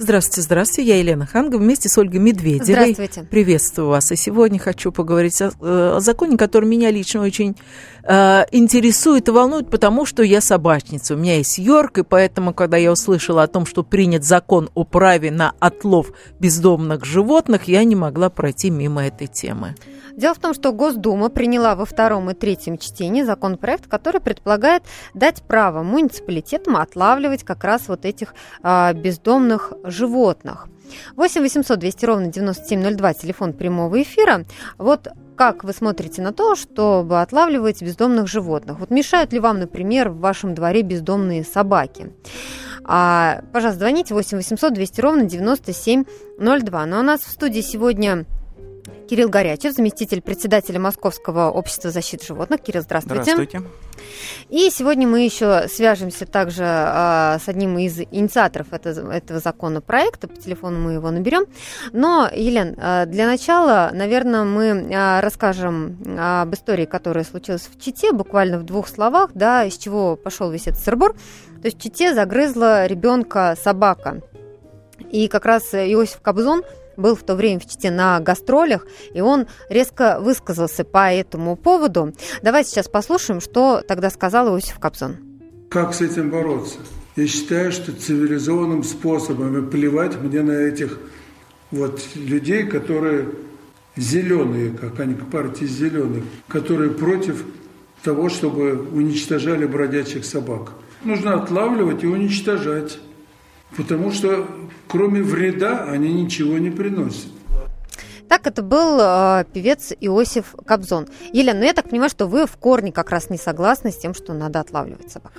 Здравствуйте, здравствуйте. Я Елена Ханга вместе с Ольгой Медведевой. Здравствуйте. Приветствую вас. И сегодня хочу поговорить о, э, о законе, который меня лично очень э, интересует и волнует, потому что я собачница. У меня есть Йорк, и поэтому, когда я услышала о том, что принят закон о праве на отлов бездомных животных, я не могла пройти мимо этой темы. Дело в том, что Госдума приняла во втором и третьем чтении законопроект, который предполагает дать право муниципалитетам отлавливать как раз вот этих а, бездомных животных. 8 800 200 ровно 9702, телефон прямого эфира. Вот как вы смотрите на то, чтобы отлавливать бездомных животных? Вот мешают ли вам, например, в вашем дворе бездомные собаки? А, пожалуйста, звоните 8 800 200 ровно 9702. Но у нас в студии сегодня Кирилл Горячев, заместитель председателя Московского общества защиты животных. Кирилл, здравствуйте. Здравствуйте. И сегодня мы еще свяжемся также а, с одним из инициаторов этого, этого законопроекта. По телефону мы его наберем. Но, Елен, а, для начала, наверное, мы а, расскажем об истории, которая случилась в Чите, буквально в двух словах, да, из чего пошел весь этот сырбор. То есть в Чите загрызла ребенка собака. И как раз Иосиф Кобзон – был в то время в Чите на гастролях, и он резко высказался по этому поводу. Давайте сейчас послушаем, что тогда сказал Иосиф Кобзон. Как с этим бороться? Я считаю, что цивилизованным способом, и плевать мне на этих вот людей, которые зеленые, как они к партии зеленых, которые против того, чтобы уничтожали бродячих собак. Нужно отлавливать и уничтожать. Потому что кроме вреда они ничего не приносят. Так это был э, певец Иосиф Кобзон. Елена, ну я так понимаю, что вы в корне как раз не согласны с тем, что надо отлавливать собак.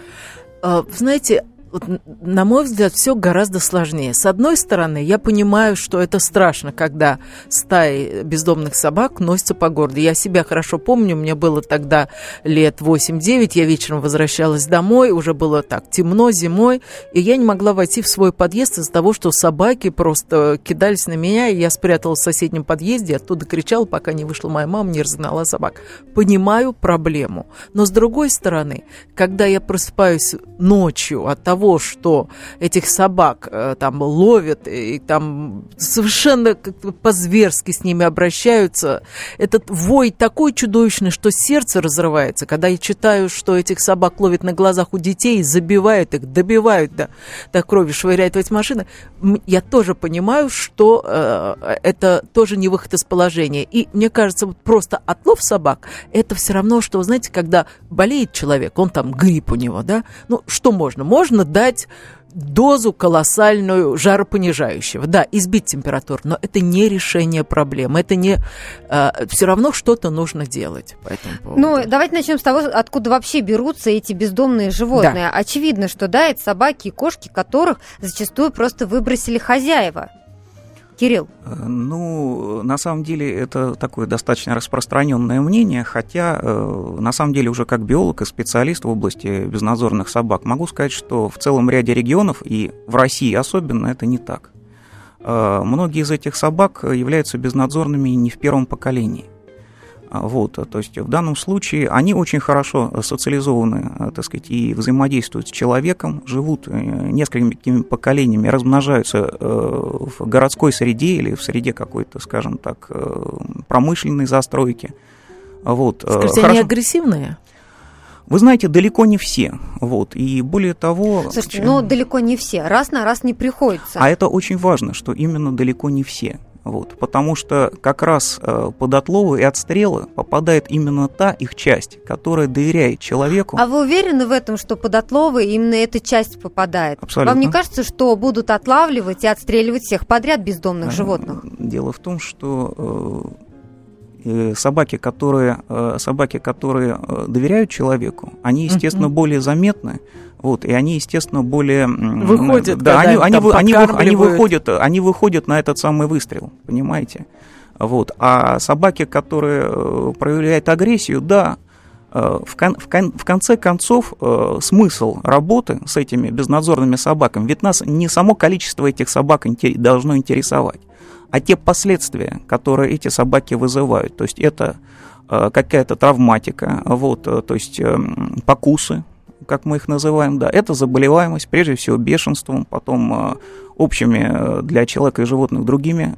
Э, знаете, вот, на мой взгляд, все гораздо сложнее. С одной стороны, я понимаю, что это страшно, когда стаи бездомных собак носятся по городу. Я себя хорошо помню, мне было тогда лет 8-9, я вечером возвращалась домой, уже было так темно зимой, и я не могла войти в свой подъезд из-за того, что собаки просто кидались на меня, и я спряталась в соседнем подъезде, оттуда кричала, пока не вышла моя мама, не разгнала собак. Понимаю проблему. Но с другой стороны, когда я просыпаюсь ночью от того, того, что этих собак э, там ловят и там совершенно по-зверски с ними обращаются, этот вой такой чудовищный, что сердце разрывается, когда я читаю, что этих собак ловят на глазах у детей, забивают их, добивают до, до крови, швыряют в эти машины, я тоже понимаю, что э, это тоже не выход из положения. И мне кажется, вот просто отлов собак, это все равно, что, знаете, когда болеет человек, он там грипп у него, да, ну что можно? Можно дать дозу колоссальную жаропонижающего. Да, избить температуру, но это не решение проблемы. Это не... Э, все равно что-то нужно делать по этому поводу. Ну, давайте начнем с того, откуда вообще берутся эти бездомные животные. Да. Очевидно, что да, это собаки и кошки, которых зачастую просто выбросили хозяева. Кирилл? Э, ну, на самом деле это такое достаточно распространенное мнение, хотя э, на самом деле уже как биолог и специалист в области безнадзорных собак могу сказать, что в целом ряде регионов и в России особенно это не так. Э, многие из этих собак являются безнадзорными не в первом поколении. А, вот, то есть в данном случае они очень хорошо социализованы, а, так сказать, и взаимодействуют с человеком, живут э, несколькими поколениями, размножаются э, в городской среде или в среде какой-то, скажем так, э, промышленной застройки. Вот. Скажите, хорошо. они агрессивные? Вы знаете, далеко не все. Вот. И более того... Слушайте, ну далеко не все. Раз на раз не приходится. А это очень важно, что именно далеко не все. Вот, потому что как раз э, под отловы и отстрелы попадает именно та их часть, которая доверяет человеку. А вы уверены в этом, что под отловы именно эта часть попадает? Абсолютно. Вам не кажется, что будут отлавливать и отстреливать всех подряд бездомных а, животных? Дело в том, что э, собаки, которые, э, собаки, которые э, доверяют человеку, они, естественно, uh-huh. более заметны, вот, и они, естественно, более... Выходят, да, они, они, они, они, выходят, они выходят на этот самый выстрел, понимаете? Вот. А собаки, которые э, проявляют агрессию, да, э, в, кон, в, кон, в конце концов, э, смысл работы с этими безнадзорными собаками, ведь нас не само количество этих собак должно интересовать, а те последствия, которые эти собаки вызывают. То есть это какая-то травматика, вот, то есть покусы, как мы их называем, да, это заболеваемость, прежде всего бешенством, потом общими для человека и животных другими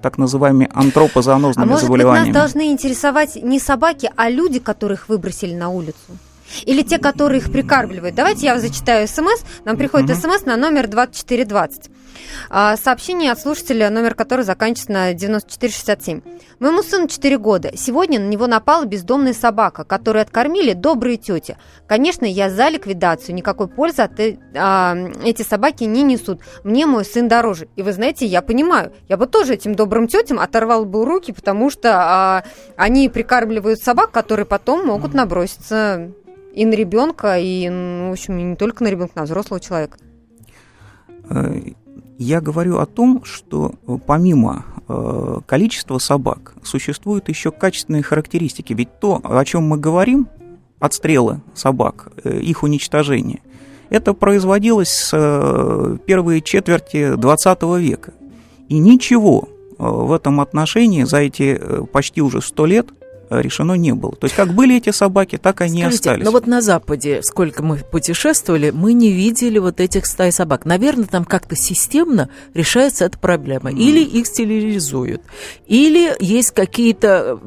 так называемыми антропозоонозными а может заболеваниями. Быть, нас должны интересовать не собаки, а люди, которых выбросили на улицу? Или те, которые их прикармливают. Давайте я зачитаю смс. Нам приходит угу. смс на номер 2420. А, сообщение от слушателя, номер которого заканчивается на 9467. Моему сыну 4 года. Сегодня на него напала бездомная собака, которую откормили добрые тети. Конечно, я за ликвидацию. Никакой пользы от э, а, эти собаки не несут. Мне мой сын дороже. И вы знаете, я понимаю, я бы тоже этим добрым тетям оторвал бы руки, потому что а, они прикармливают собак, которые потом могут наброситься и на ребенка, и, ну, в общем, не только на ребенка, на взрослого человека. Э, я говорю о том, что э, помимо э, количества собак существуют еще качественные характеристики. Ведь то, о чем мы говорим, отстрелы собак, их уничтожение, это производилось с первой четверти 20 века. И ничего в этом отношении за эти почти уже сто лет Э, решено не было. То есть как были эти собаки, так они Скажите, остались. Но вот на Западе, сколько мы путешествовали, мы не видели вот этих стай собак. Наверное, там как-то системно решается эта проблема. Mm. Или их стерилизуют, или есть какие-то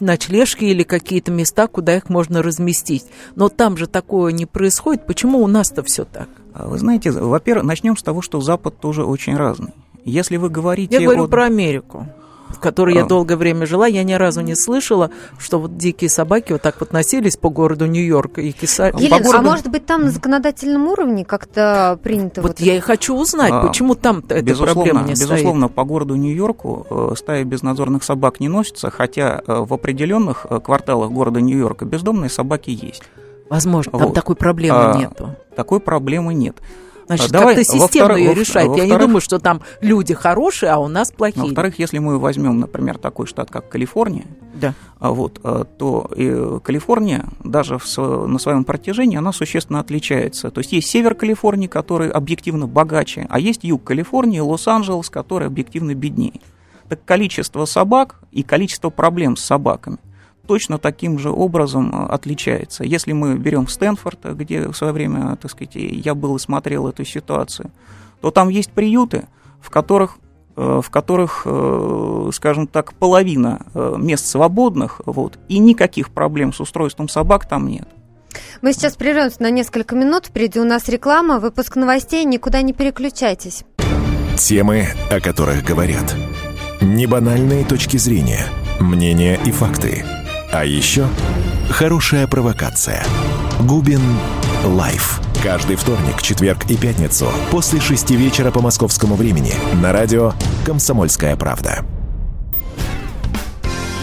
ночлежки или какие-то места, куда их можно разместить. Но там же такое не происходит. Почему у нас-то все так? А вы знаете, во-первых, начнем с того, что Запад тоже очень разный. Если вы говорите... Я говорю о... про Америку в которой я а. долгое время жила, я ни разу не слышала, что вот дикие собаки вот так вот носились по городу Нью-Йорк и киса... Елена, по городу... а может быть там на законодательном уровне как-то принято? Вот, вот я и хочу узнать, а, почему там эта безусловно, проблема не Безусловно, стоит. по городу Нью-Йорку э, стаи безнадзорных собак не носятся, хотя э, в определенных э, кварталах города Нью-Йорка бездомные собаки есть. Возможно, там вот. такой проблемы а, нету. Такой проблемы нет. Значит, Давай, как-то системно ее решает. Я не думаю, что там люди хорошие, а у нас плохие. Во-вторых, если мы возьмем, например, такой штат, как Калифорния, да. А вот, э, то э, Калифорния даже в, на своем протяжении она существенно отличается. То есть есть север Калифорнии, который объективно богаче, а есть юг Калифорнии, Лос-Анджелес, который объективно беднее. Так количество собак и количество проблем с собаками точно таким же образом э, отличается. Если мы берем Стэнфорд, где в свое время, так сказать, я был и смотрел эту ситуацию, то там есть приюты, в которых э, в которых, э, скажем так, половина мест свободных, вот, и никаких проблем с устройством собак там нет. Мы сейчас прервемся на несколько минут. Впереди у нас реклама, выпуск новостей. Никуда не переключайтесь. Темы, о которых говорят. Небанальные точки зрения, мнения и факты – а еще хорошая провокация. Губин Live. Каждый вторник, четверг и пятницу после шести вечера по московскому времени на радио «Комсомольская правда».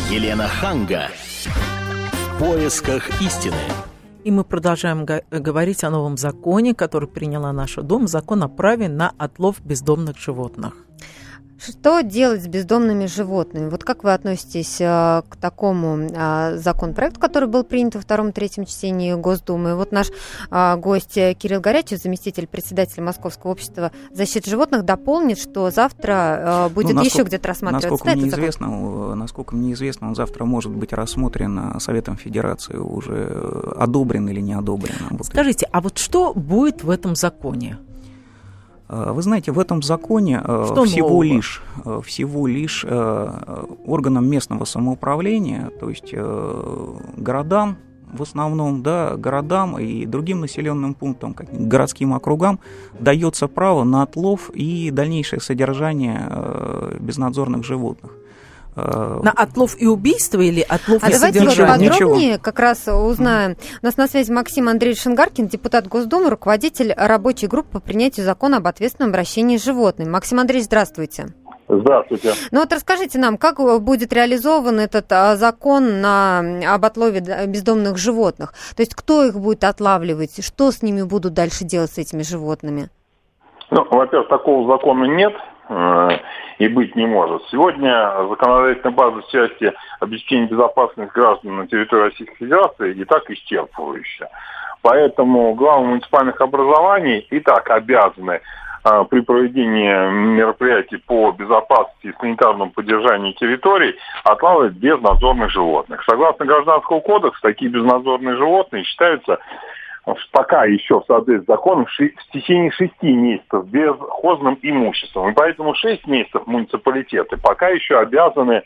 Елена Ханга. В поисках истины. И мы продолжаем говорить о новом законе, который приняла наша Дума, закон о праве на отлов бездомных животных. Что делать с бездомными животными? Вот как вы относитесь э, к такому э, законопроекту, который был принят во втором-третьем чтении Госдумы? Вот наш э, гость Кирилл Горячев, заместитель председателя Московского общества защиты животных, дополнит, что завтра будет ну, насколько, еще где-то рассматриваться. Насколько мне, известно, насколько мне известно, он завтра может быть рассмотрен Советом Федерации, уже одобрен или не одобрен. Скажите, а вот что будет в этом законе? Э, вы знаете, в этом законе э, Что всего лишь, э, всего лишь органам местного самоуправления, то есть городам, в основном, да, городам и другим населенным пунктам, городским округам, дается право на отлов и дальнейшее содержание безнадзорных животных. Э, на отлов и убийство или отлов а и давайте вот подробнее Ничего. как раз узнаем. У нас на связи Максим Андреевич Шингаркин, депутат Госдумы, руководитель рабочей группы по принятию закона об ответственном обращении с животными. Максим Андреевич, здравствуйте. Здравствуйте. Ну вот расскажите нам, как будет реализован этот а, закон на, об отлове бездомных животных? То есть кто их будет отлавливать, что с ними будут дальше делать с этими животными? Ну, во-первых, такого закона нет. Э, и быть не может. Сегодня законодательная база в части обеспечения безопасности граждан на территории Российской Федерации и так исчерпывающая. Поэтому главы муниципальных образований и так обязаны а, при проведении мероприятий по безопасности и санитарному поддержанию территорий отлавливать безнадзорных животных. Согласно Гражданскому кодексу, такие безнадзорные животные считаются пока еще в соответствии с законом в течение шести месяцев безхозным имуществом. И поэтому шесть месяцев муниципалитеты пока еще обязаны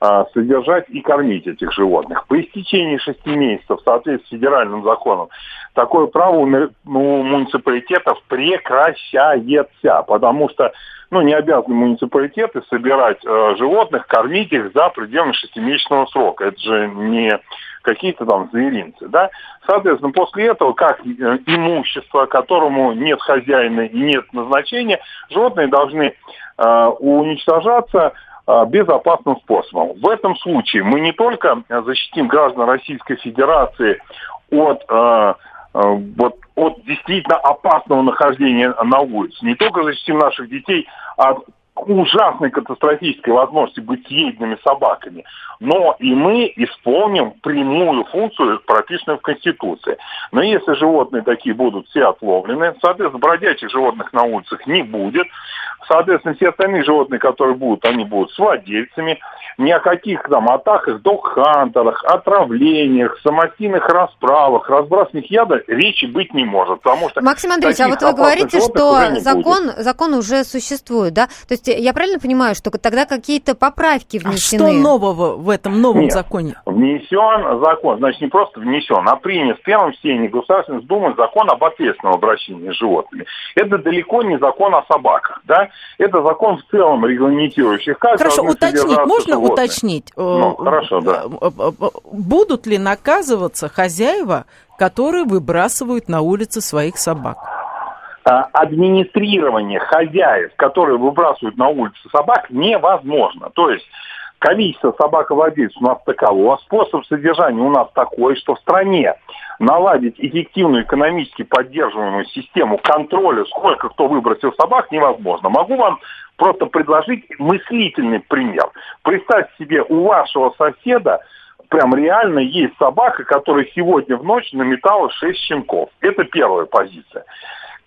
а, содержать и кормить этих животных. По истечении шести месяцев в соответствии с федеральным законом такое право у муниципалитетов прекращается, потому что ну, не обязаны муниципалитеты собирать э, животных, кормить их за пределами шестимесячного срока. Это же не какие-то там зверинцы, да. Соответственно, после этого, как э, имущество, которому нет хозяина и нет назначения, животные должны э, уничтожаться э, безопасным способом. В этом случае мы не только защитим граждан Российской Федерации от э, э вот от действительно опасного нахождения на улице. Не только защитим наших детей от ужасной катастрофической возможности быть съеденными собаками, но и мы исполним прямую функцию, прописанную в Конституции. Но если животные такие будут все отловлены, соответственно, бродячих животных на улицах не будет, соответственно, все остальные животные, которые будут, они будут с владельцами, ни о каких там атаках, док-хантерах, отравлениях, самостийных расправах, разбрасываниях яда речи быть не может, потому что... Максим Андреевич, а вот вы говорите, что закон, закон уже существует, да? То есть я правильно понимаю, что тогда какие-то поправки внесены? А что нового в этом новом Нет, законе? внесен закон, значит, не просто внесен, а принят в первом чтении Государственной Думы закон об ответственном обращении с животными. Это далеко не закон о собаках, да? Это закон в целом регламентирующий как Хорошо, уточнить, можно животных. уточнить? Ну, хорошо, да. Э, э, э, будут ли наказываться хозяева, которые выбрасывают на улице своих собак? А, администрирование хозяев, которые выбрасывают на улице собак, невозможно. То есть количество собаковладельцев у нас таково, способ содержания у нас такой, что в стране наладить эффективную экономически поддерживаемую систему контроля, сколько кто выбросил собак, невозможно. Могу вам просто предложить мыслительный пример. Представьте себе, у вашего соседа прям реально есть собака, которая сегодня в ночь наметала 6 щенков. Это первая позиция.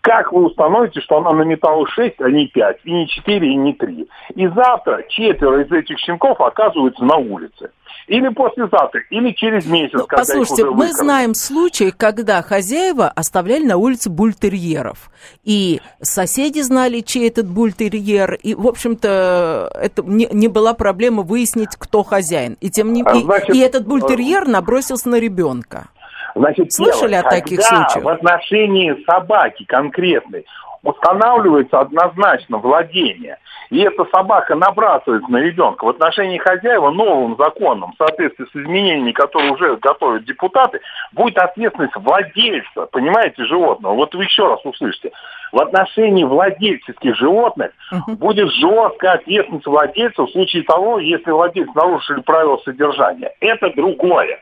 Как вы установите, что она наметала 6, а не 5, и не 4, и не 3? И завтра четверо из этих щенков оказываются на улице. Или послезавтра, или через месяц, ну, когда Послушайте, мы знаем случаи, когда хозяева оставляли на улице бультерьеров. И соседи знали, чей этот бультерьер. И, в общем-то, это не, не была проблема выяснить, кто хозяин. И, тем не... Значит, и, и этот бультерьер набросился на ребенка. Значит, Слышали первое, о таких случаях? в отношении собаки конкретной устанавливается однозначно владение, и эта собака набрасывается на ребенка в отношении хозяева новым законом, в соответствии с изменениями, которые уже готовят депутаты, будет ответственность владельца, понимаете, животного. Вот вы еще раз услышите. В отношении владельческих животных uh-huh. будет жесткая ответственность владельца в случае того, если владелец нарушили правила содержания. Это другое.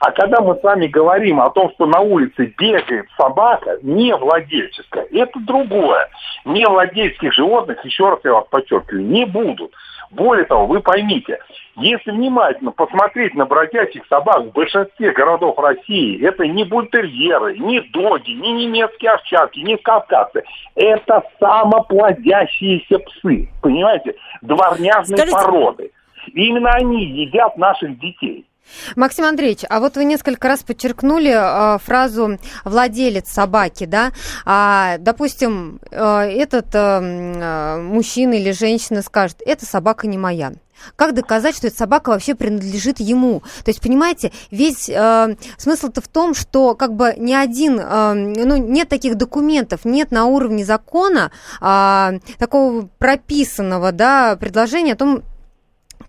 А когда мы с вами говорим о том, что на улице бегает собака, не владельческая, это другое. Не владельских животных, еще раз я вас подчеркиваю, не будут. Более того, вы поймите, если внимательно посмотреть на бродячих собак в большинстве городов России, это не бультерьеры, не доги, не немецкие овчарки, не кавказцы. Это самоплодящиеся псы, понимаете, дворняжные Скажите... породы. И именно они едят наших детей. Максим Андреевич, а вот вы несколько раз подчеркнули э, фразу «владелец собаки», да? А, допустим, э, этот э, мужчина или женщина скажет «эта собака не моя». Как доказать, что эта собака вообще принадлежит ему? То есть, понимаете, весь э, смысл-то в том, что как бы ни один, э, ну, нет таких документов, нет на уровне закона э, такого прописанного, да, предложения о том,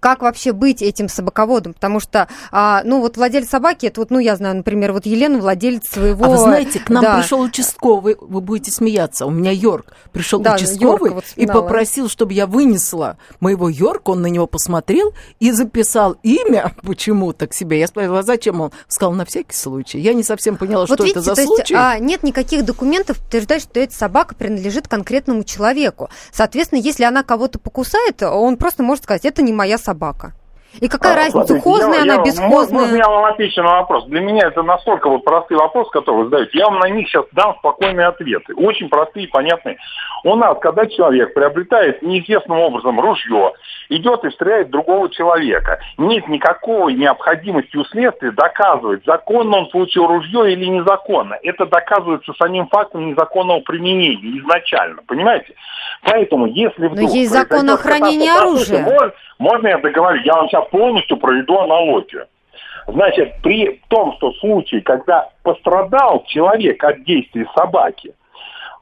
как вообще быть этим собаководом, потому что, а, ну, вот владелец собаки, это вот, ну, я знаю, например, вот Елена владелец своего... А вы знаете, к нам да. пришел участковый, вы будете смеяться, у меня Йорк, пришел да, участковый вот и попросил, чтобы я вынесла моего Йорка, он на него посмотрел и записал имя почему-то к себе. Я спросила, а зачем он? Сказал, на всякий случай. Я не совсем поняла, вот что видите, это за то случай. Есть, а, нет никаких документов, утверждают, что эта собака принадлежит конкретному человеку. Соответственно, если она кого-то покусает, он просто может сказать, это не моя собака собака. И какая а, разница, смотрите, хозная я, она, я, бесхозная? Можно я вам отвечу на вопрос? Для меня это настолько вот простые вопросы, которые вы задаете. Я вам на них сейчас дам спокойные ответы. Очень простые и понятные. У нас, когда человек приобретает неизвестным образом ружье, идет и стреляет другого человека, нет никакой необходимости у следствия доказывать, законно он получил ружье или незаконно. Это доказывается самим фактом незаконного применения изначально. Понимаете? Поэтому, если вдруг... Но есть закон о хранении оружия. Можно, можно я договорю? Я вам сейчас полностью проведу аналогию. Значит, при том, что случае, когда пострадал человек от действий собаки,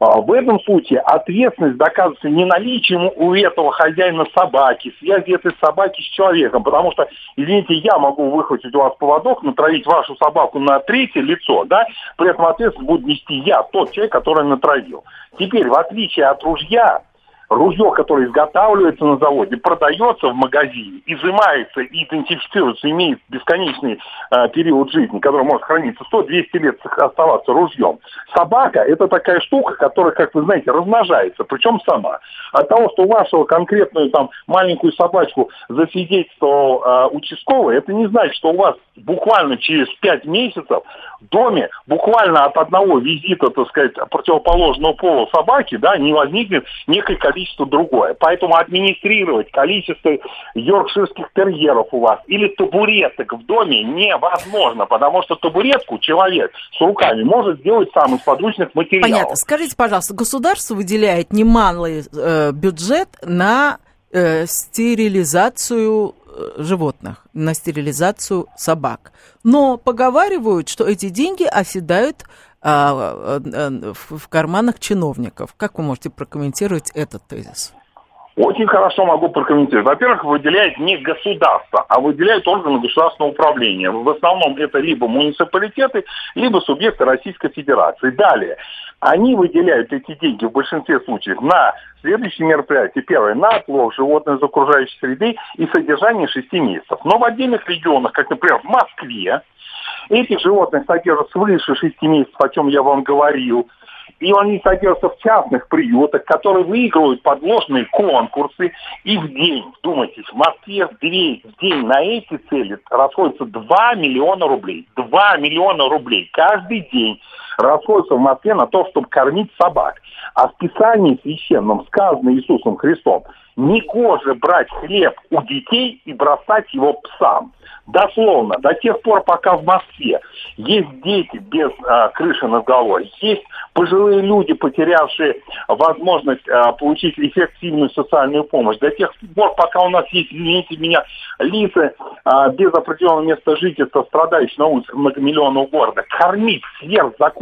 в этом случае ответственность доказывается не наличием у этого хозяина собаки, связи этой собаки с человеком, потому что, извините, я могу выхватить у вас поводок, натравить вашу собаку на третье лицо, да, при этом ответственность будет нести я, тот человек, который натравил. Теперь, в отличие от ружья, ружье, которое изготавливается на заводе, продается в магазине, изымается и идентифицируется, имеет бесконечный э, период жизни, который может храниться 100-200 лет оставаться ружьем. Собака – это такая штука, которая, как вы знаете, размножается, причем сама. От того, что у вашего конкретную там маленькую собачку засвидетельствовал э, участковый, это не значит, что у вас буквально через 5 месяцев в доме, буквально от одного визита, так сказать, противоположного пола собаки, да, не возникнет некое количество количество другое. Поэтому администрировать количество йоркширских терьеров у вас или табуреток в доме невозможно, потому что табуретку человек с руками может сделать сам из подручных материалов. Понятно. Скажите, пожалуйста, государство выделяет немалый э, бюджет на э, стерилизацию э, животных, на стерилизацию собак. Но поговаривают, что эти деньги оседают а, э, в карманах чиновников. Как вы можете прокомментировать этот тезис? Очень хорошо могу прокомментировать. Во-первых, выделяет не государство, а выделяют органы государственного управления. В основном это либо муниципалитеты, либо субъекты Российской Федерации. Далее, они выделяют эти деньги в большинстве случаев на следующие мероприятия. Первое, на отлов животных из окружающей среды и содержание 6 месяцев. Но в отдельных регионах, как, например, в Москве, Этих животных содержат свыше 6 месяцев, о чем я вам говорил. И они содержатся в частных приютах, которые выигрывают подложные конкурсы. И в день, вдумайтесь, в Москве в день, в день на эти цели расходится 2 миллиона рублей. 2 миллиона рублей каждый день расходится в Москве на то, чтобы кормить собак. А в Писании священном сказано Иисусом Христом, не коже брать хлеб у детей и бросать его псам. Дословно, до тех пор, пока в Москве есть дети без а, крыши над головой, есть пожилые люди, потерявшие возможность а, получить эффективную социальную помощь, до тех пор, пока у нас есть, извините меня, лица а, без определенного места жительства, страдающие на улицах многомиллионного города, кормить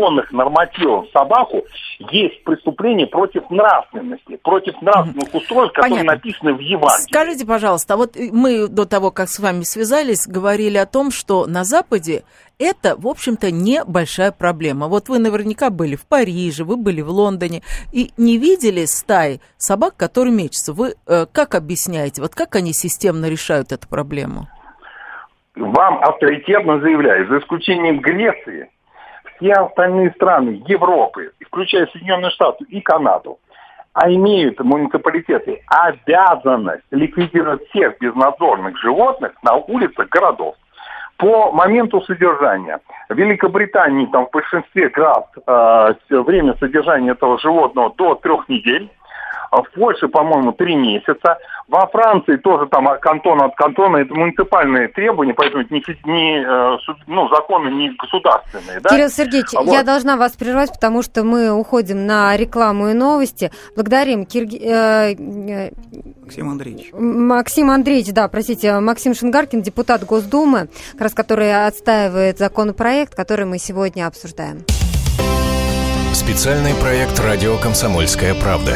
сверхзаконных нормативов собаку есть преступление против нравственности, против нравственных устройств, которые Понятно. написаны в Евангелии. Скажите, пожалуйста, вот мы до того, как с вами связались, говорили о том, что на Западе это, в общем-то, небольшая проблема. Вот вы наверняка были в Париже, вы были в Лондоне и не видели стаи собак, которые мечутся. Вы э, как объясняете, вот как они системно решают эту проблему? Вам авторитетно заявляю, за исключением Греции, все остальные страны Европы, включая Соединенные Штаты и Канаду, а имеют муниципалитеты обязанность ликвидировать всех безнадзорных животных на улицах городов. По моменту содержания в Великобритании там в большинстве граф э, время содержания этого животного до трех недель, в Польше, по-моему, три месяца, во Франции тоже там кантон от кантона, это муниципальные требования, поэтому это не, не э, ну, законы не государственные. Да? Кирилл Сергеевич, вот. я должна вас прервать, потому что мы уходим на рекламу и новости. Благодарим Кирги... Э, э, Максим Андреевич. Максим Андреевич, да, простите, Максим Шингаркин, депутат Госдумы, как раз который отстаивает законопроект, который мы сегодня обсуждаем. Специальный проект «Радио Комсомольская правда».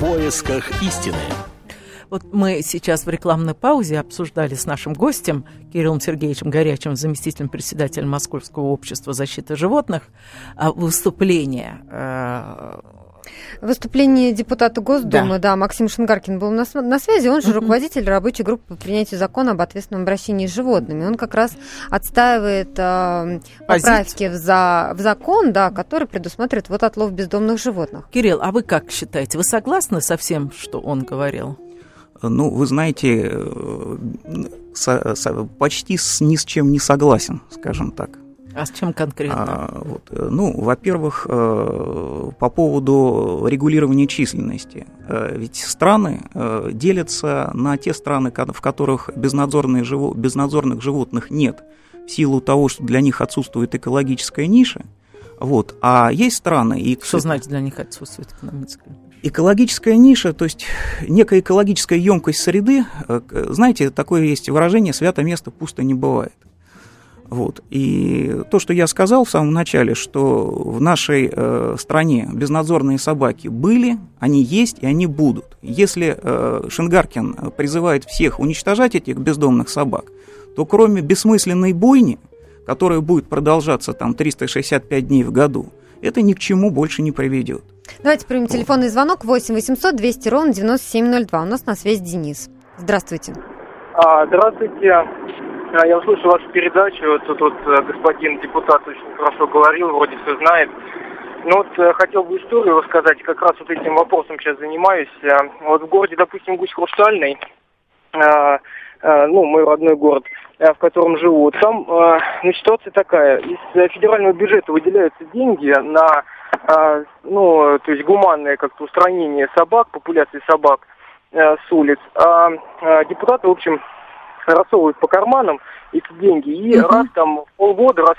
Поисках истины. Вот мы сейчас в рекламной паузе обсуждали с нашим гостем Кириллом Сергеевичем Горячим, заместителем председателя Московского общества защиты животных, а, выступление э, Выступление депутата Госдумы, да, да Максим Шингаркин был на, на связи, он же uh-huh. руководитель рабочей группы по принятию закона об ответственном обращении с животными. Он как раз отстаивает э, поправки в, за, в закон, да, который предусматривает вот отлов бездомных животных. Кирилл, а вы как считаете, вы согласны со всем, что он говорил? Ну, вы знаете, э, со, со, почти с, ни с чем не согласен, скажем так. А с чем конкретно? А, вот, э, ну, во-первых, э, по поводу регулирования численности. Э, ведь страны делятся на те страны, в которых безнадзорных животных нет, в силу того, что для них отсутствует экологическая ниша. Вот. А есть страны... И, что значит для них отсутствует экономическая Экологическая ниша, то есть некая экологическая емкость среды, знаете, такое есть выражение «свято место пусто не бывает». Вот. И то, что я сказал в самом начале, что в нашей э, стране безнадзорные собаки были, они есть и они будут. Если э, Шингаркин призывает всех уничтожать этих бездомных собак, то кроме бессмысленной бойни, которая будет продолжаться там 365 дней в году, это ни к чему больше не приведет. Давайте примем телефонный звонок 8 800 200 ровно 9702. У нас на связи Денис. Здравствуйте. А, здравствуйте. А, я услышал вашу передачу, тут вот э, господин депутат очень хорошо говорил, вроде все знает. Ну вот э, хотел бы историю рассказать, как раз вот этим вопросом сейчас занимаюсь. Э, вот в городе, допустим, Гусь Хрустальный, ну, мой родной город, в котором живу, там ну, ситуация такая. Из федерального бюджета выделяются деньги на, ну, то есть гуманное как-то устранение собак, популяции собак с улиц. А депутаты, в общем, рассовывают по карманам эти деньги. И uh-huh. раз там полгода, раз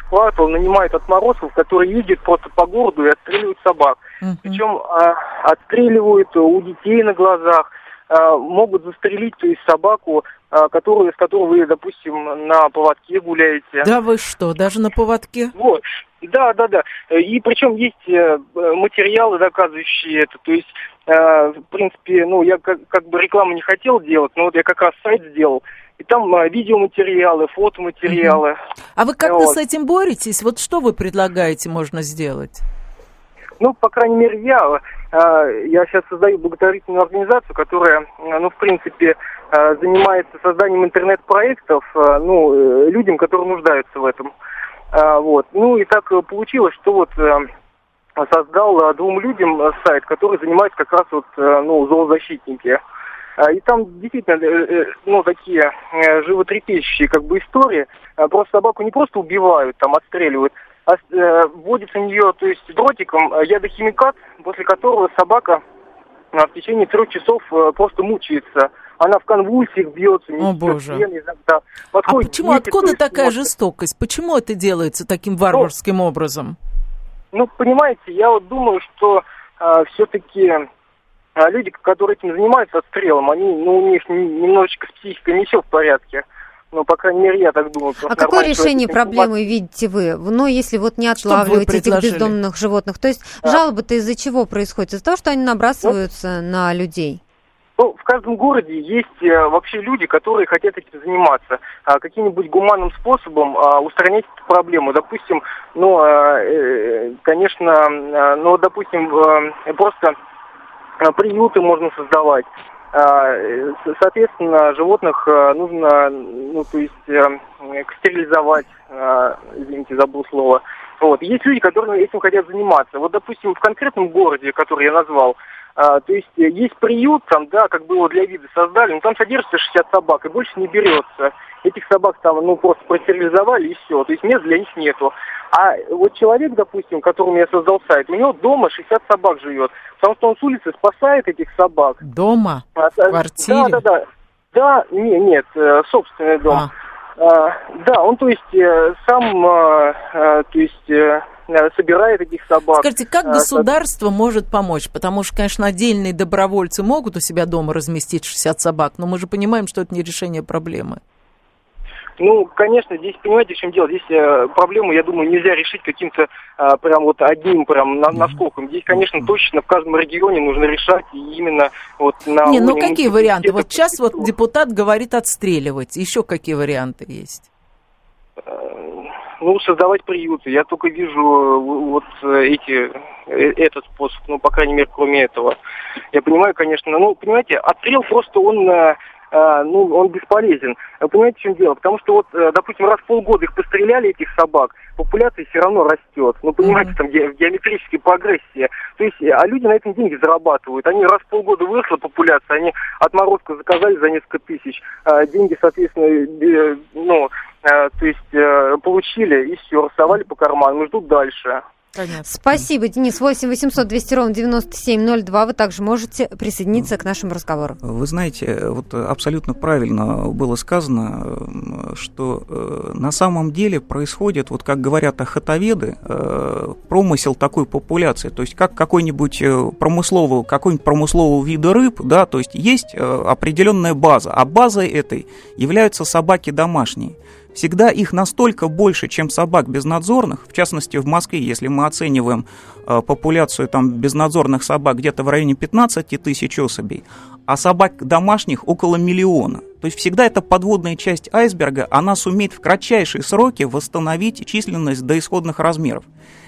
нанимают отморозков, которые ездят просто по городу и отстреливают собак. Uh-huh. Причем а, отстреливают у детей на глазах, могут застрелить, то есть собаку, а, которую, с которой вы, допустим, на поводке гуляете. Да вы что, даже на поводке? Вот. Да, да, да. И причем есть э, материалы, доказывающие это. То есть, э, в принципе, ну, я как, как бы рекламу не хотел делать, но вот я как раз сайт сделал, и там видеоматериалы, фотоматериалы. А вы как-то вот. с этим боретесь? Вот что вы предлагаете можно сделать? Ну, по крайней мере, я, а, я сейчас создаю благотворительную организацию, которая, ну, в принципе, а, занимается созданием интернет-проектов, ну, э, людям, которые нуждаются в этом. Вот. Ну, и так получилось, что вот создал двум людям сайт, который занимается как раз вот, ну, зоозащитники. А, и там действительно, э, э, ну, такие э, животрепещущие как бы истории. А, просто собаку не просто убивают, там, отстреливают, а вводится в нее, то есть дротиком ядохимикат, после которого собака в течение трех часов просто мучается. Она в конвульсиях бьется, не О, боже. иногда. а почему, дети, откуда такая может... жестокость? Почему это делается таким ну, варварским ну, образом? Ну, понимаете, я вот думаю, что э, все-таки а люди, которые этим занимаются отстрелом, они, ну, у них немножечко с психикой не все в порядке. Ну, по крайней мере, я так думаю. А какое решение проблемы видите вы? Ну, если вот не отлавливать этих бездомных животных. То есть да. жалобы-то из-за чего происходят? Из-за того, что они набрасываются ну, на людей? Ну, в каждом городе есть э, вообще люди, которые хотят этим заниматься. А, каким-нибудь гуманным способом а, устранять эту проблему. Допустим, ну, а, э, конечно, а, ну, допустим, а, просто Э, приюты можно создавать. А, соответственно, животных э, нужно, ну, то есть, э, стерилизовать, извините, забыл слово. Вот. Есть люди, которые этим хотят заниматься. Вот, допустим, в конкретном городе, который я назвал, а, то есть есть приют, там, да, как бы его для вида создали, но там содержится 60 собак, и больше не берется. Этих собак там, ну, просто простерилизовали, и все. То есть мест для них нету. А вот человек, допустим, которому я создал сайт, у него дома 60 собак живет. Потому что он с улицы спасает этих собак. Дома? А, в квартире? Да, да, да. Да, не, нет, э, собственный дом. А. А, да, он, то есть, э, сам, то есть, собирает этих собак. Скажите, как государство может помочь? Потому что, конечно, отдельные добровольцы могут у себя дома разместить 60 собак, но мы же понимаем, что это не решение проблемы. Ну, конечно, здесь, понимаете, в чем дело? Здесь э, проблему, я думаю, нельзя решить каким-то э, прям вот одним прям на, наскоком. Здесь, конечно, точно в каждом регионе нужно решать и именно вот на Не, ну какие варианты? Вот сейчас вот депутат говорит отстреливать. Еще какие варианты есть? Ну, создавать приюты. Я только вижу э, вот э, эти, э, этот способ, ну, по крайней мере, кроме этого. Я понимаю, конечно, ну, понимаете, отстрел просто он, ну, он бесполезен. Вы понимаете, в чем дело? Потому что вот, э, допустим, раз в полгода их постреляли, этих собак, популяция все равно растет. Ну, понимаете, там ге- геометрические прогрессии. То есть, а люди на этом деньги зарабатывают. Они раз в полгода выросла популяция, они отморозка заказали за несколько тысяч. а деньги, соответственно, ну, э, то есть, э, получили и все, рассовали по карманам и ждут дальше. Понятно. Спасибо, Денис. 8 800 200 ровно 9702. Вы также можете присоединиться к нашему разговору. Вы знаете, вот абсолютно правильно было сказано, что э, на самом деле происходит, вот как говорят охотоведы, э, промысел такой популяции, то есть как какой-нибудь э, промыслового, какой-нибудь промыслового вида рыб, да, то есть есть определенная база, а базой этой являются собаки домашние. Всегда их настолько больше, чем собак безнадзорных, в частности в Москве, если мы оцениваем э, популяцию там безнадзорных собак где-то в районе 15 тысяч особей, а собак домашних около миллиона. То есть всегда эта подводная часть айсберга, она сумеет в кратчайшие сроки восстановить численность до исходных размеров.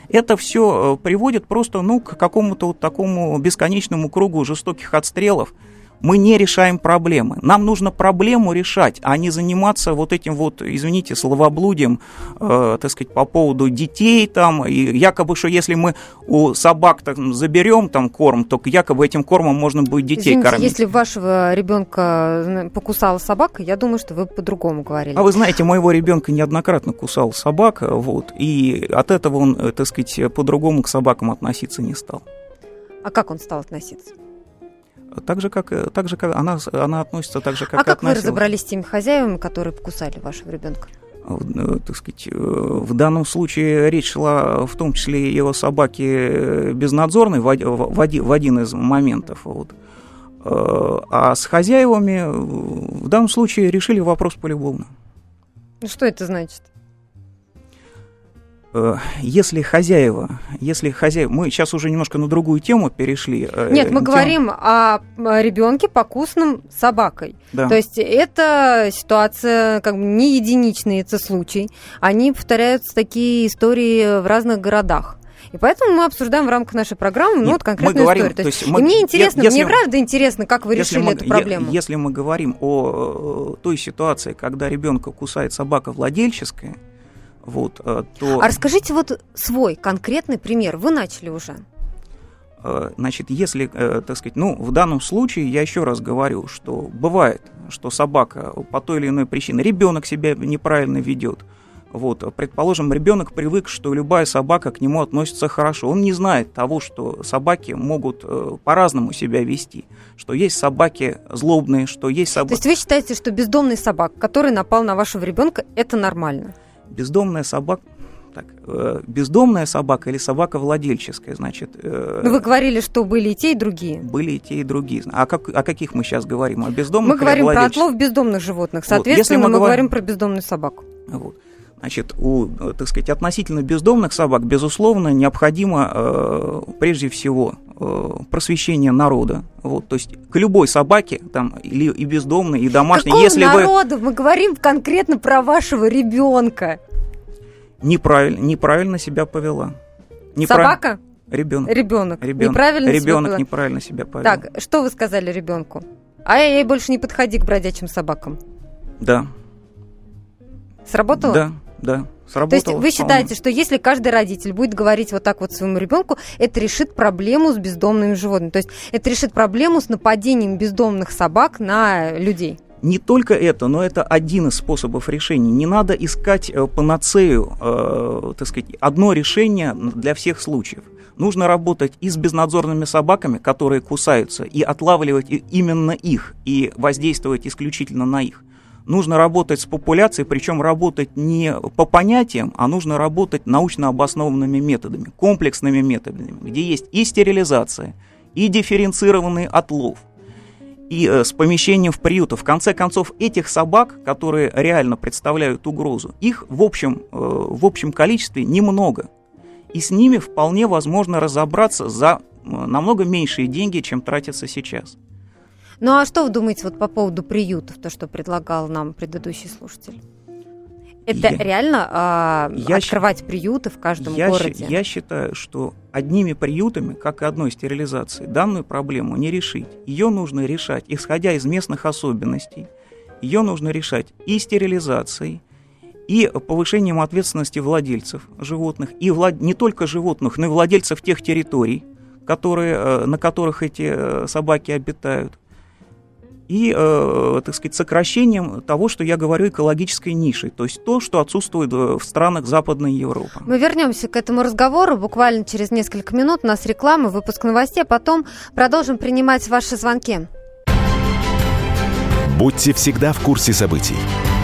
Это все приводит просто ну, к какому-то вот такому бесконечному кругу жестоких отстрелов, мы не решаем проблемы. Нам нужно проблему решать, а не заниматься вот этим вот, извините, словоблудием, э, так сказать, по поводу детей там, и якобы, что если мы у собак там, заберем там корм, то якобы этим кормом можно будет детей Извините, кормить. если вашего ребенка покусала собака, я думаю, что вы по-другому говорили. А вы знаете, моего ребенка неоднократно кусал собака, вот, и от этого он, э, так сказать, по-другому к собакам относиться не стал. А как он стал относиться? Так же, как, так же, как она, она относится так же, как а как вы относилась. разобрались с теми хозяевами, которые покусали вашего ребенка? Э, так сказать, э, в данном случае речь шла в том числе и о собаке э, безнадзорной в оди- в оди- в один из моментов. Вот. А с хозяевами в данном случае решили вопрос полюбовно. Ну, что это значит? Э, Если хозяева, если хозяева, мы сейчас уже немножко на другую тему перешли. э, Нет, мы тему- говорим о ребенке, покусанном собакой. Да. То есть это ситуация как бы не единичный это случай. Они повторяются такие истории в разных городах. И поэтому мы обсуждаем в рамках нашей программы ну, вот конкретную говорим, историю. То то есть, есть мы- и мне интересно, если- мне правда интересно, как вы решили мы, эту проблему. если мы говорим о э, той ситуации, когда ребенка кусает собака владельческая, вот, э, то А расскажите вот свой конкретный пример. Вы начали уже. Э, Значит, если, э, так сказать, ну, в данном случае я еще раз говорю, что бывает, что собака по той или иной причине, ребенок себя неправильно ведет. Вот, предположим, ребенок привык, что любая собака к нему относится хорошо. Он не знает того, что собаки могут э, по-разному себя вести. Что есть собаки злобные, что есть То собаки... есть вы считаете, что бездомный собак, который напал на вашего ребенка, это нормально? Бездомная собака... Так, э, бездомная собака или собака владельческая, значит... э, вы говорили, что были и те, и другие. Были и те, и другие. А как, о каких мы сейчас говорим? О бездомных Мы говорим про отлов бездомных животных. Вот, если Соответственно, мы мы, говорим- говорим про бездомную собаку. Вот. Значит, у, так сказать, относительно бездомных собак, безусловно, необходимо э, прежде всего э, просвещение народа. Вот, то есть к любой собаке, там, или и бездомной, и домашней, Какого если вы народа? Мы говорим конкретно про вашего ребенка. неправильно, неправильно себя повела. Собака? Ребенок. Ребенок. Ребенок, Неправильно себя ребенок повела. неправильно себя повел. Так, что вы сказали ребенку? Ай-яй, больше не подходи к бродячим собакам. Да, Сработало? да, да. То есть Сработало вы вполне. считаете, что если каждый родитель будет говорить вот так вот своему ребенку, это решит проблему с бездомными животными? То есть это решит проблему с нападением бездомных собак на людей? Не только это, но это один из способов решения. Не надо искать э, панацею, э, так сказать, одно решение для всех случаев. Нужно работать и с безнадзорными собаками, которые кусаются, и отлавливать именно их, и воздействовать исключительно на их. Нужно работать с популяцией, причем работать не по понятиям, а нужно работать научно обоснованными методами, комплексными методами, где есть и стерилизация, и дифференцированный отлов, и э, с помещением в приюты. В конце концов, этих собак, которые реально представляют угрозу, их в общем, э, в общем количестве немного. И с ними вполне возможно разобраться за э, намного меньшие деньги, чем тратятся сейчас. Ну а что вы думаете вот по поводу приютов, то, что предлагал нам предыдущий слушатель? Это я, реально а, я открывать приюты в каждом я городе? Я считаю, что одними приютами, как и одной стерилизацией, данную проблему не решить. Ее нужно решать, исходя из местных особенностей. Ее нужно решать и стерилизацией, и повышением ответственности владельцев животных, и влад... не только животных, но и владельцев тех территорий, которые, э, на которых эти э, собаки обитают и, э, так сказать, сокращением того, что я говорю, экологической нишей, то есть то, что отсутствует в странах Западной Европы. Мы вернемся к этому разговору буквально через несколько минут. У нас реклама, выпуск новостей, а потом продолжим принимать ваши звонки. Будьте всегда в курсе событий.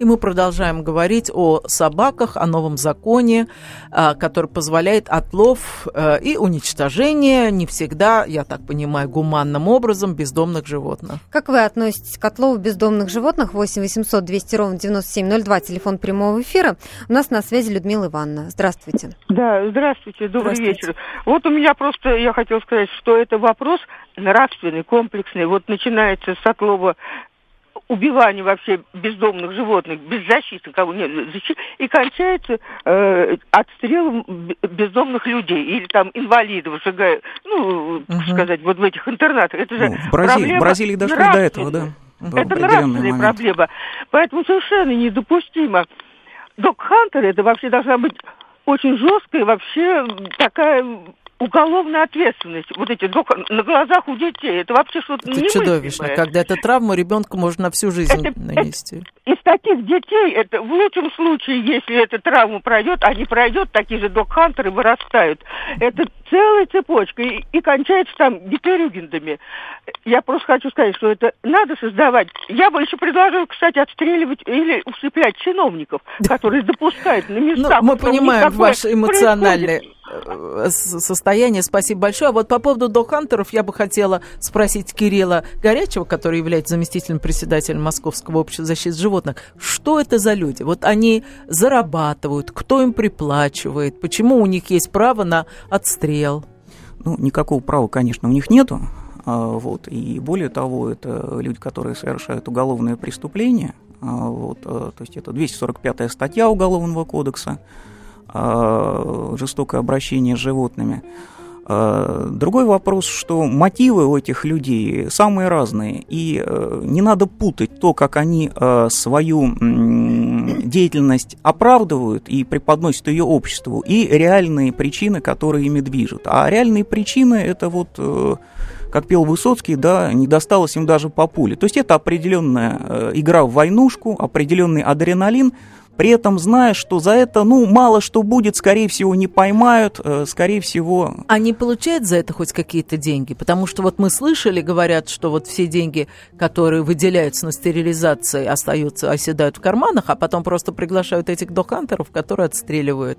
И мы продолжаем говорить о собаках, о новом законе, а, который позволяет отлов э, и уничтожение не всегда, я так понимаю, гуманным образом бездомных животных. Как вы относитесь к отлову бездомных животных? 8 800 200 ровно 9702, телефон прямого эфира. У нас на связи Людмила Ивановна. Здравствуйте. Да, здравствуйте, добрый здравствуйте. вечер. Вот у меня просто, я хотела сказать, что это вопрос нравственный, комплексный. Вот начинается с отлова убивание вообще бездомных животных, беззащитных, кого нет, и кончается э, отстрелом бездомных людей или там инвалидов, сжигая, ну, угу. сказать, вот в этих интернатах. Это же ну, в Бразилии, проблема Бразилии дошли до этого, да. Это нравственная момент. проблема. Поэтому совершенно недопустимо. Док Хантер это вообще должна быть очень жесткая вообще такая уголовная ответственность. Вот эти на глазах у детей. Это вообще что-то Это чудовищно, когда эта травма ребенку можно на всю жизнь это, нанести. Это, из таких детей, это в лучшем случае, если эта травма пройдет, а не пройдет, такие же док-хантеры вырастают. Это целая цепочка. И, и кончается там гиперюгендами. Я просто хочу сказать, что это надо создавать. Я бы еще предложила, кстати, отстреливать или усыплять чиновников, которые допускают на местах. Ну, мы понимаем ваш эмоциональный состояние. Спасибо большое. А вот по поводу док-хантеров я бы хотела спросить Кирилла Горячего, который является заместителем председателя Московского общества защиты животных. Что это за люди? Вот они зарабатывают, кто им приплачивает, почему у них есть право на отстрел? Ну, никакого права, конечно, у них нету. А, вот. И более того, это люди, которые совершают уголовные преступления. А, вот. Э, то есть это 245-я статья Уголовного кодекса. А, жестокое обращение с животными. А, другой вопрос, что мотивы у этих людей самые разные, и э, не надо путать то, как они э, свою деятельность оправдывают и преподносят ее обществу, и реальные причины, которые ими движут. А реальные причины это вот э, как пел Высоцкий, да, не досталось им даже по пуле. То есть это определенная игра в войнушку, определенный адреналин, при этом зная, что за это, ну, мало что будет, скорее всего, не поймают, э, скорее всего... Они получают за это хоть какие-то деньги? Потому что вот мы слышали, говорят, что вот все деньги, которые выделяются на стерилизации, остаются, оседают в карманах, а потом просто приглашают этих докантеров, которые отстреливают.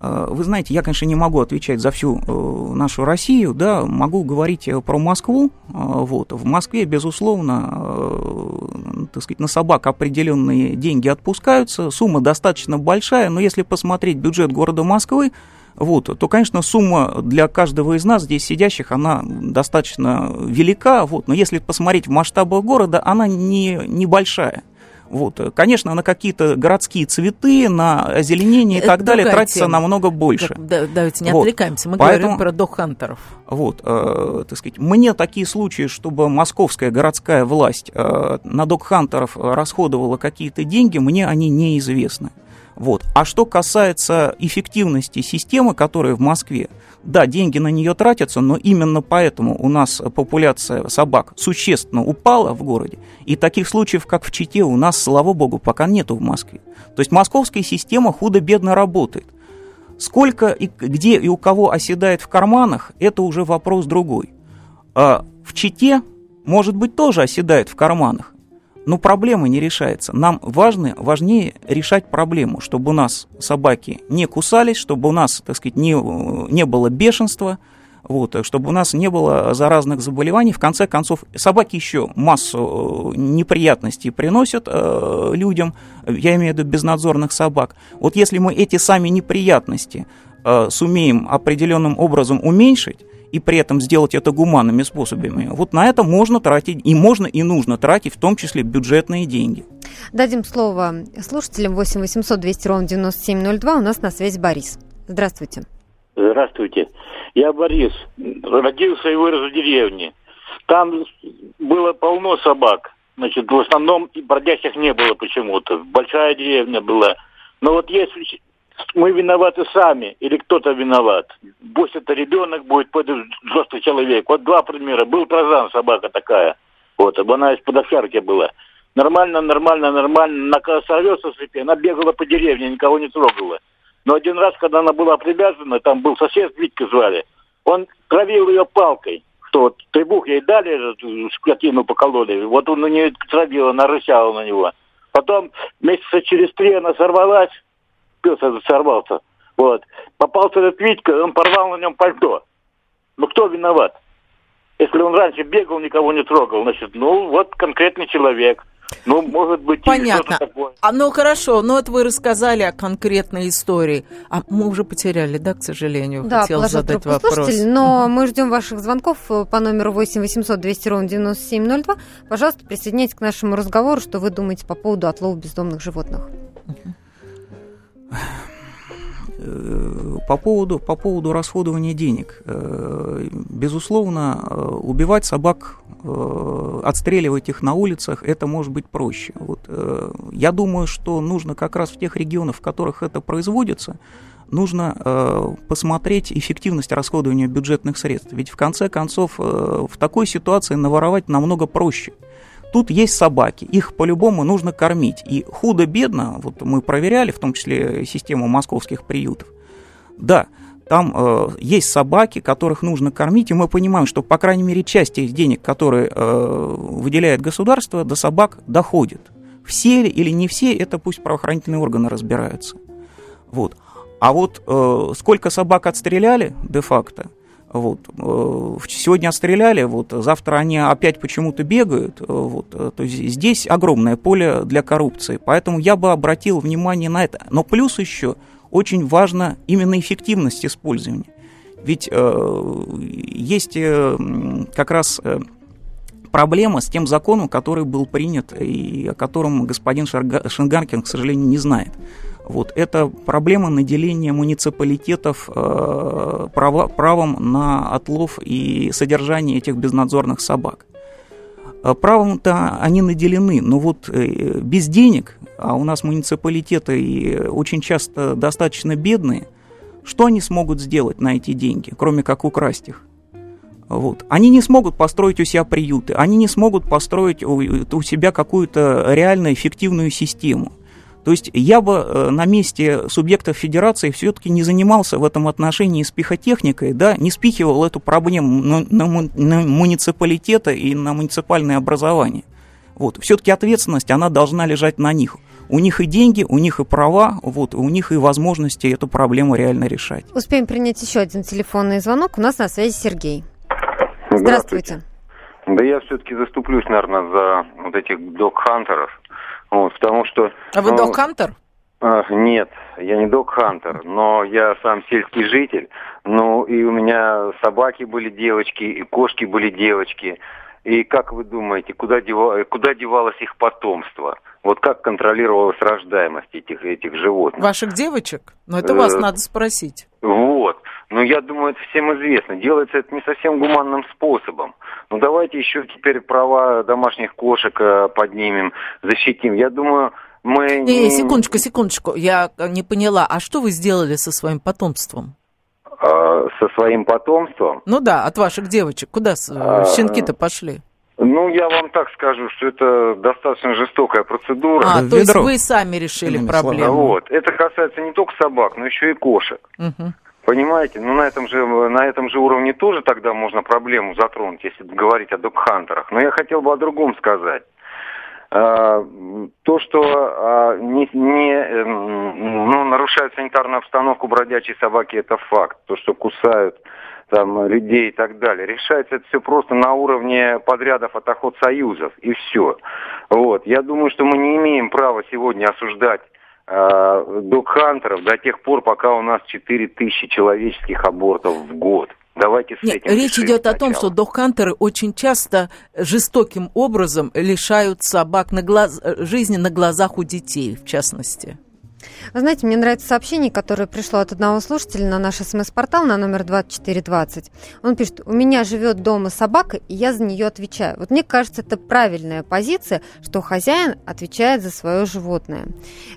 Э, вы знаете, я, конечно, не могу отвечать за всю э, нашу Россию, да, могу говорить э, про Москву. Вот. В Москве, безусловно, так сказать, на собак определенные деньги отпускаются, сумма достаточно большая, но если посмотреть бюджет города Москвы, вот, то, конечно, сумма для каждого из нас здесь сидящих, она достаточно велика, вот, но если посмотреть в масштабах города, она не, небольшая. Вот. Конечно, на какие-то городские цветы, на озеленение и так далее тратится тема. намного больше. Да, давайте не вот. отвлекаемся, мы Поэтому, говорим про док-хантеров. Вот, э, так сказать, мне такие случаи, чтобы московская городская власть э, на док-хантеров расходовала какие-то деньги, мне они неизвестны. Вот. А что касается эффективности системы, которая в Москве, Да, деньги на нее тратятся, но именно поэтому у нас популяция собак существенно упала в городе. И таких случаев, как в Чите, у нас, слава богу, пока нету в Москве. То есть московская система худо-бедно работает. Сколько и где и у кого оседает в карманах, это уже вопрос другой. А в Чите, может быть, тоже оседает в карманах, но проблема не решается. Нам важно, важнее решать проблему, чтобы у нас собаки не кусались, чтобы у нас, так сказать, не, не было бешенства, вот, чтобы у нас не было заразных заболеваний. В конце концов, собаки еще массу э, неприятностей приносят э, людям, я имею в виду безнадзорных собак. Вот если мы эти сами неприятности э, сумеем определенным образом уменьшить, и при этом сделать это гуманными способами, вот на это можно тратить, и можно, и нужно тратить, в том числе бюджетные деньги. Дадим слово слушателям 8 800 200 ровно 9702. У нас на связи Борис. Здравствуйте. Здравствуйте. Я Борис. Родился и вырос в деревне. Там было полно собак. Значит, в основном и бродячих не было почему-то. Большая деревня была. Но вот если мы виноваты сами или кто-то виноват. Пусть это ребенок будет, пусть взрослый человек. Вот два примера. Был Тарзан, собака такая. Вот, она из-под была. Нормально, нормально, нормально. На сорвется с она бегала по деревне, никого не трогала. Но один раз, когда она была привязана, там был сосед, Витька звали, он травил ее палкой. Что вот требух ей дали, скотину покололи. Вот он на нее травил, она рычала на него. Потом месяца через три она сорвалась, пес этот сорвался. Вот. Попался этот Витька, он порвал на нем пальто. Ну кто виноват? Если он раньше бегал, никого не трогал, значит, ну вот конкретный человек. Ну, может быть, Понятно. Такое. А, ну, хорошо, но вот вы рассказали о конкретной истории. А мы уже потеряли, да, к сожалению? Да, Хотел задать вопрос. Слушатель, но мы ждем ваших звонков по номеру 8 800 200 ровно 9702. Пожалуйста, присоединяйтесь к нашему разговору, что вы думаете по поводу отлова бездомных животных. По поводу, по поводу расходования денег. Э, безусловно, э, убивать собак, э, отстреливать их на улицах, это может быть проще. Вот, я думаю, что нужно как раз в тех регионах, в которых это производится, нужно посмотреть эффективность расходования бюджетных средств. Ведь в конце концов в такой ситуации наворовать намного проще – Тут есть собаки, их по-любому нужно кормить. И худо-бедно, вот мы проверяли, в том числе систему московских приютов, да, там э, есть собаки, которых нужно кормить, и мы понимаем, что, по крайней мере, часть из денег, которые э, выделяет государство, до собак доходит. Все ли или не все, это пусть правоохранительные органы разбираются. Вот. А вот э, сколько собак отстреляли де-факто, вот. Э, сегодня отстреляли, вот, завтра они опять почему-то бегают. Э, вот. Э, то есть здесь огромное поле для коррупции. Поэтому я бы обратил внимание на это. Но плюс еще очень важна именно эффективность использования. Ведь э, есть э, как раз э, проблема с тем законом, который был принят и о котором господин Шенгаркин, к сожалению, не знает. Вот, это проблема наделения муниципалитетов э, право, правом на отлов и содержание этих безнадзорных собак. Э, правом-то они наделены, но вот э, без денег, а у нас муниципалитеты и очень часто достаточно бедные, что они смогут сделать на эти деньги, кроме как украсть их? Вот. Они не смогут построить у себя приюты, они не смогут построить у, у себя какую-то реально эффективную систему – то есть я бы э, на месте субъектов федерации все-таки не занимался в этом отношении с пихотехникой, да, не спихивал эту проблему на, на, на муниципалитеты и на муниципальное образование. Вот. Все-таки ответственность, она должна лежать на них. У них и деньги, у них и права, вот, у них и возможности эту проблему реально решать. Успеем принять еще один телефонный звонок. У нас на связи Сергей. Здравствуйте. Здравствуйте. Да я все-таки заступлюсь, наверное, за вот этих док-хантеров. Вот, потому что... А вы ну, док-хантер? А, нет, я не док-хантер, но я сам сельский житель. Ну, и у меня собаки были девочки, и кошки были девочки. И как вы думаете, куда, дева, куда девалось их потомство? Вот как контролировалась рождаемость этих, этих животных? Ваших девочек? Ну, это вас э, надо спросить. Вот. Но я думаю, это всем известно. Делается это не совсем гуманным способом. Ну, давайте еще теперь права домашних кошек э, поднимем, защитим. Я думаю, мы... Не, не, секундочку, секундочку. Я не поняла. А что вы сделали со своим потомством? э, со своим потомством. Ну да, от ваших девочек. Куда а, щенки-то пошли? Ну, я вам так скажу, что это достаточно жестокая процедура. А, то есть вы сами решили проблему. Вот. Это касается не только собак, но еще и кошек. Угу. Понимаете? Ну, на этом, же, на этом же уровне тоже тогда можно проблему затронуть, если говорить о док-хантерах. Но я хотел бы о другом сказать. А, то, что а, не, не эм, ну, нарушают санитарную обстановку бродячие собаки, это факт. То, что кусают там, людей и так далее. Решается это все просто на уровне подрядов от охотсоюзов, и все. Вот. Я думаю, что мы не имеем права сегодня осуждать э, док-хантеров до тех пор, пока у нас 4 тысячи человеческих абортов в год. Давайте с Нет, этим речь идет сначала. о том, что док-хантеры очень часто жестоким образом лишают собак на глаз... жизни на глазах у детей, в частности. Вы знаете, мне нравится сообщение, которое пришло от одного слушателя на наш смс-портал на номер 2420. Он пишет, у меня живет дома собака, и я за нее отвечаю. Вот мне кажется, это правильная позиция, что хозяин отвечает за свое животное.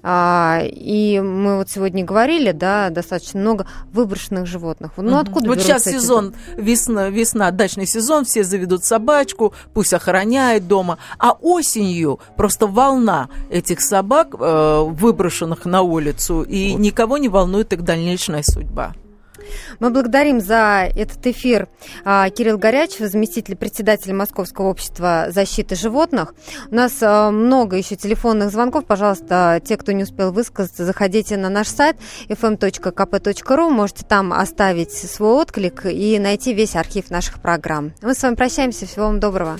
А, и мы вот сегодня говорили, да, достаточно много выброшенных животных. Ну, откуда Вот сейчас сезон, весна, весна, дачный сезон, все заведут собачку, пусть охраняет дома. А осенью просто волна этих собак, э, выброшенных на улицу, и вот. никого не волнует их дальнейшая судьба. Мы благодарим за этот эфир а, Кирилл Горячев, заместитель председателя Московского общества защиты животных. У нас а, много еще телефонных звонков. Пожалуйста, те, кто не успел высказаться, заходите на наш сайт fm.kp.ru. Можете там оставить свой отклик и найти весь архив наших программ. Мы с вами прощаемся. Всего вам доброго.